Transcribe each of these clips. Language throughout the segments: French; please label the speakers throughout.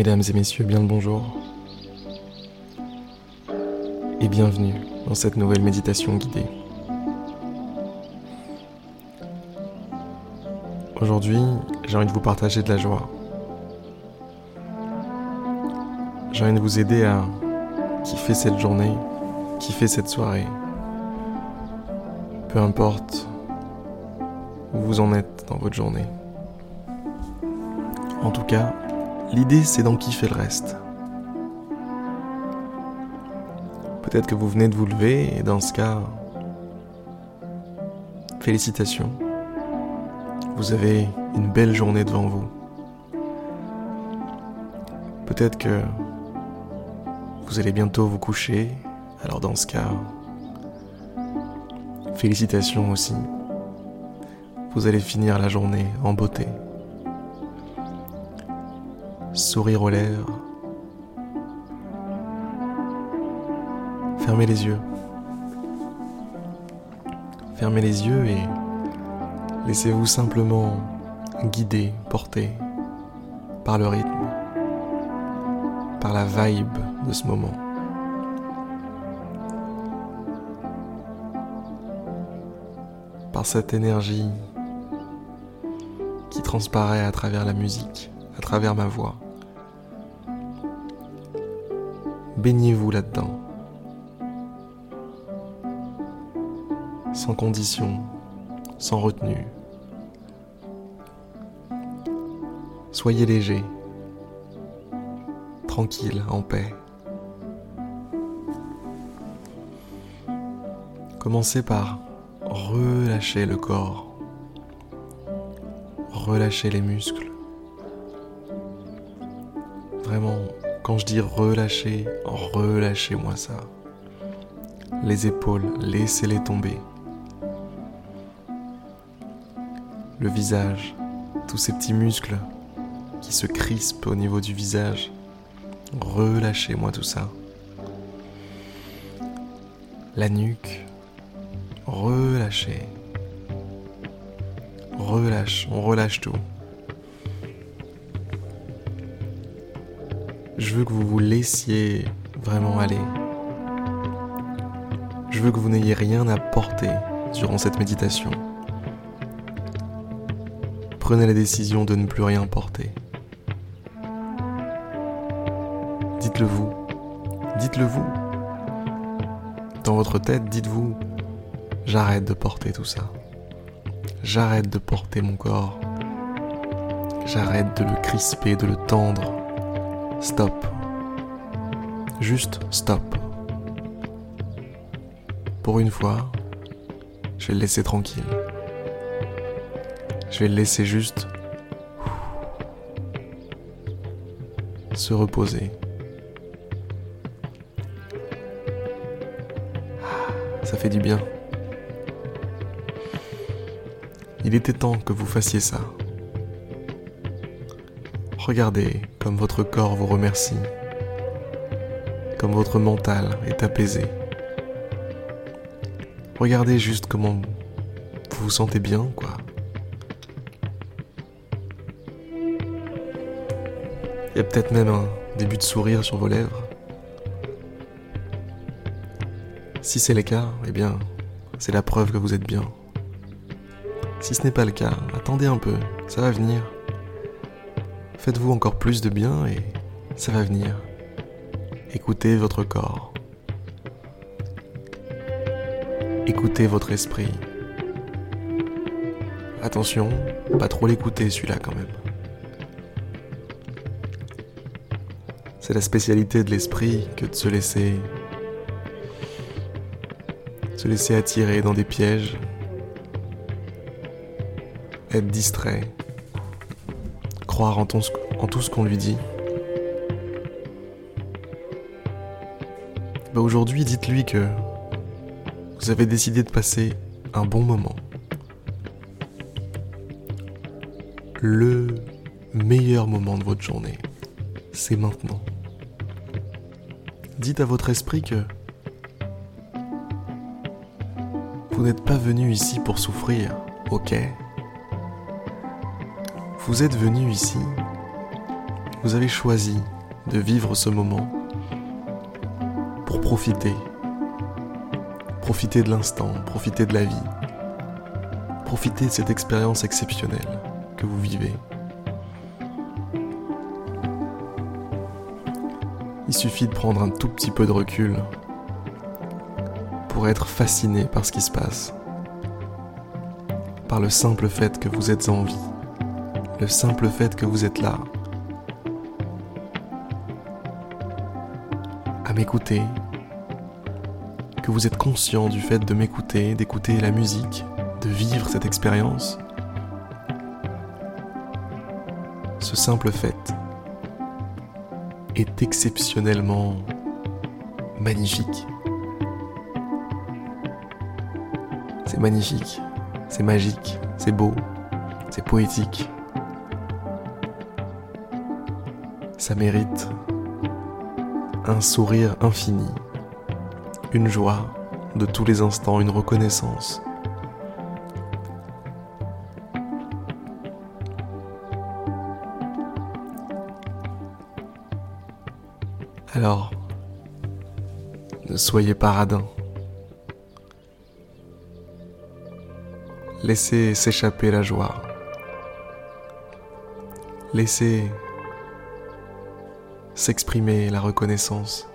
Speaker 1: Mesdames et messieurs, bien le bonjour. Et bienvenue dans cette nouvelle méditation guidée. Aujourd'hui, j'ai envie de vous partager de la joie. J'ai envie de vous aider à kiffer cette journée, kiffer cette soirée. Peu importe où vous en êtes dans votre journée. En tout cas, l'idée c'est d'en kiffer le reste. Peut-être que vous venez de vous lever et dans ce cas, félicitations. Vous avez une belle journée devant vous. Peut-être que vous allez bientôt vous coucher, alors dans ce cas, félicitations aussi. Vous allez finir la journée en beauté sourire aux lèvres. Fermez les yeux. Fermez les yeux et laissez-vous simplement guider, porter par le rythme, par la vibe de ce moment. Par cette énergie qui transparaît à travers la musique, à travers ma voix. Baignez-vous là-dedans. Sans condition, sans retenue. Soyez léger, tranquille, en paix. Commencez par relâcher le corps, relâcher les muscles. Vraiment quand je dis relâchez, relâchez-moi ça. Les épaules, laissez-les tomber. Le visage, tous ces petits muscles qui se crispent au niveau du visage. Relâchez-moi tout ça. La nuque, relâchez. Relâche, on relâche tout. Je veux que vous vous laissiez vraiment aller. Je veux que vous n'ayez rien à porter durant cette méditation. Prenez la décision de ne plus rien porter. Dites-le vous. Dites-le vous. Dans votre tête, dites-vous, j'arrête de porter tout ça. J'arrête de porter mon corps. J'arrête de le crisper, de le tendre. Stop. Juste stop. Pour une fois, je vais le laisser tranquille. Je vais le laisser juste se reposer. Ça fait du bien. Il était temps que vous fassiez ça. Regardez comme votre corps vous remercie, comme votre mental est apaisé. Regardez juste comment vous vous sentez bien, quoi. Il y a peut-être même un début de sourire sur vos lèvres. Si c'est le cas, eh bien, c'est la preuve que vous êtes bien. Si ce n'est pas le cas, attendez un peu, ça va venir. Faites-vous encore plus de bien et ça va venir. Écoutez votre corps. Écoutez votre esprit. Attention, pas trop l'écouter celui-là quand même. C'est la spécialité de l'esprit que de se laisser se laisser attirer dans des pièges, être distrait, en, tout ce qu'on lui dit. Bah aujourd'hui, dites-lui que vous avez décidé de passer un bon moment. Le meilleur moment de votre journée, c'est maintenant. Dites à votre esprit que vous n'êtes pas venu ici pour souffrir, ok? Vous êtes venu ici Vous avez choisi de vivre ce moment pour profiter. Profiter de l'instant, profiter de la vie. Profiter de cette expérience exceptionnelle que vous vivez. Il suffit de prendre un tout petit peu de recul pour être fasciné par ce qui se passe. Par le simple fait que vous êtes en vie. Le simple fait que vous êtes là. À m'écouter. Que vous êtes conscient du fait de m'écouter, d'écouter la musique, de vivre cette expérience. Ce simple fait est exceptionnellement magnifique. C'est magnifique, c'est magique, c'est beau, c'est poétique. Ça mérite un sourire infini, une joie de tous les instants, une reconnaissance. Alors, ne soyez pas radin. Laissez s'échapper la joie. Laissez s'exprimer la reconnaissance.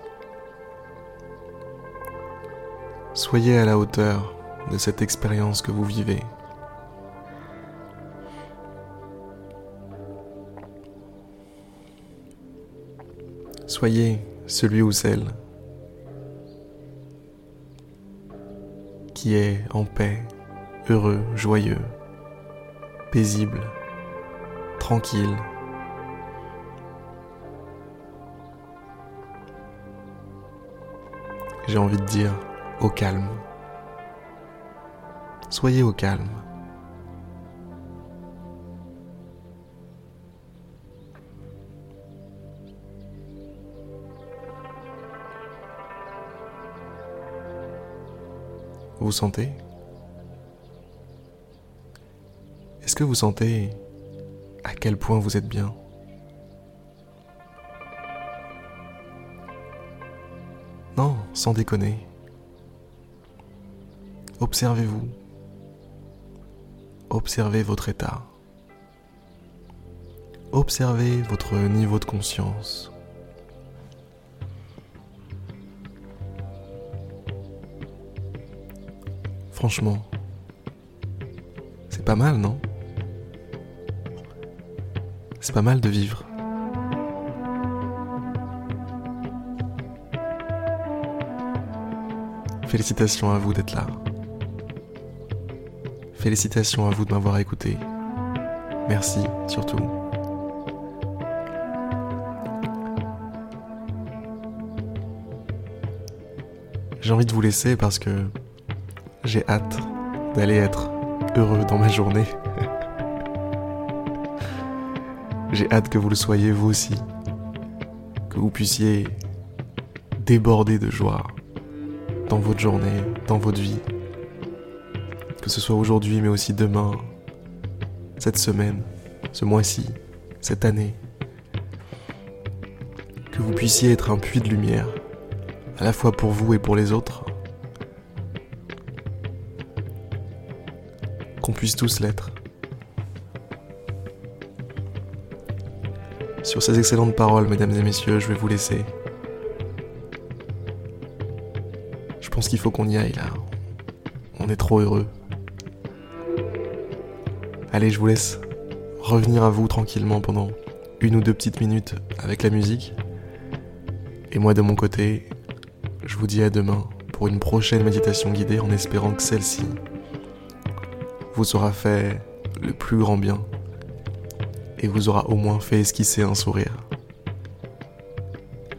Speaker 1: Soyez à la hauteur de cette expérience que vous vivez. Soyez celui ou celle qui est en paix, heureux, joyeux, paisible, tranquille. J'ai envie de dire au calme. Soyez au calme. Vous sentez? Est-ce que vous sentez à quel point vous êtes bien? Sans déconner. Observez-vous. Observez votre état. Observez votre niveau de conscience. Franchement, c'est pas mal, non? C'est pas mal de vivre. Félicitations à vous d'être là. Félicitations à vous de m'avoir écouté. Merci surtout. J'ai envie de vous laisser parce que j'ai hâte d'aller être heureux dans ma journée. J'ai hâte que vous le soyez vous aussi. Que vous puissiez déborder de joie dans votre journée, dans votre vie. Que ce soit aujourd'hui mais aussi demain, cette semaine, ce mois-ci, cette année. Que vous puissiez être un puits de lumière, à la fois pour vous et pour les autres qu'on puisse tous l'être. Sur ces excellentes paroles, mesdames et messieurs, je vais vous laisser. Pense qu'il faut qu'on y aille là. On est trop heureux. Allez, je vous laisse revenir à vous tranquillement pendant une ou deux petites minutes avec la musique. Et moi de mon côté, je vous dis à demain pour une prochaine méditation guidée en espérant que celle-ci vous aura fait le plus grand bien et vous aura au moins fait esquisser un sourire.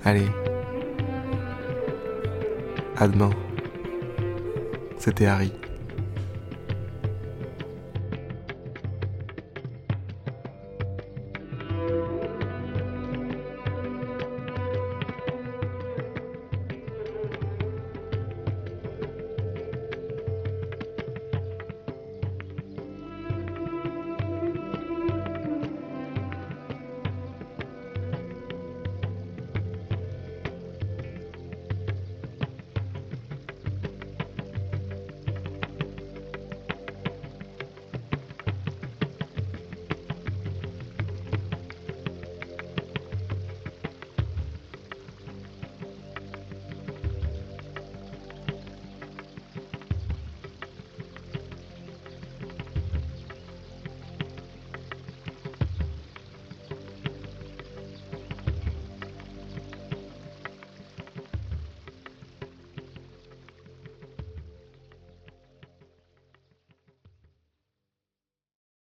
Speaker 1: Allez, à demain. C'était Harry.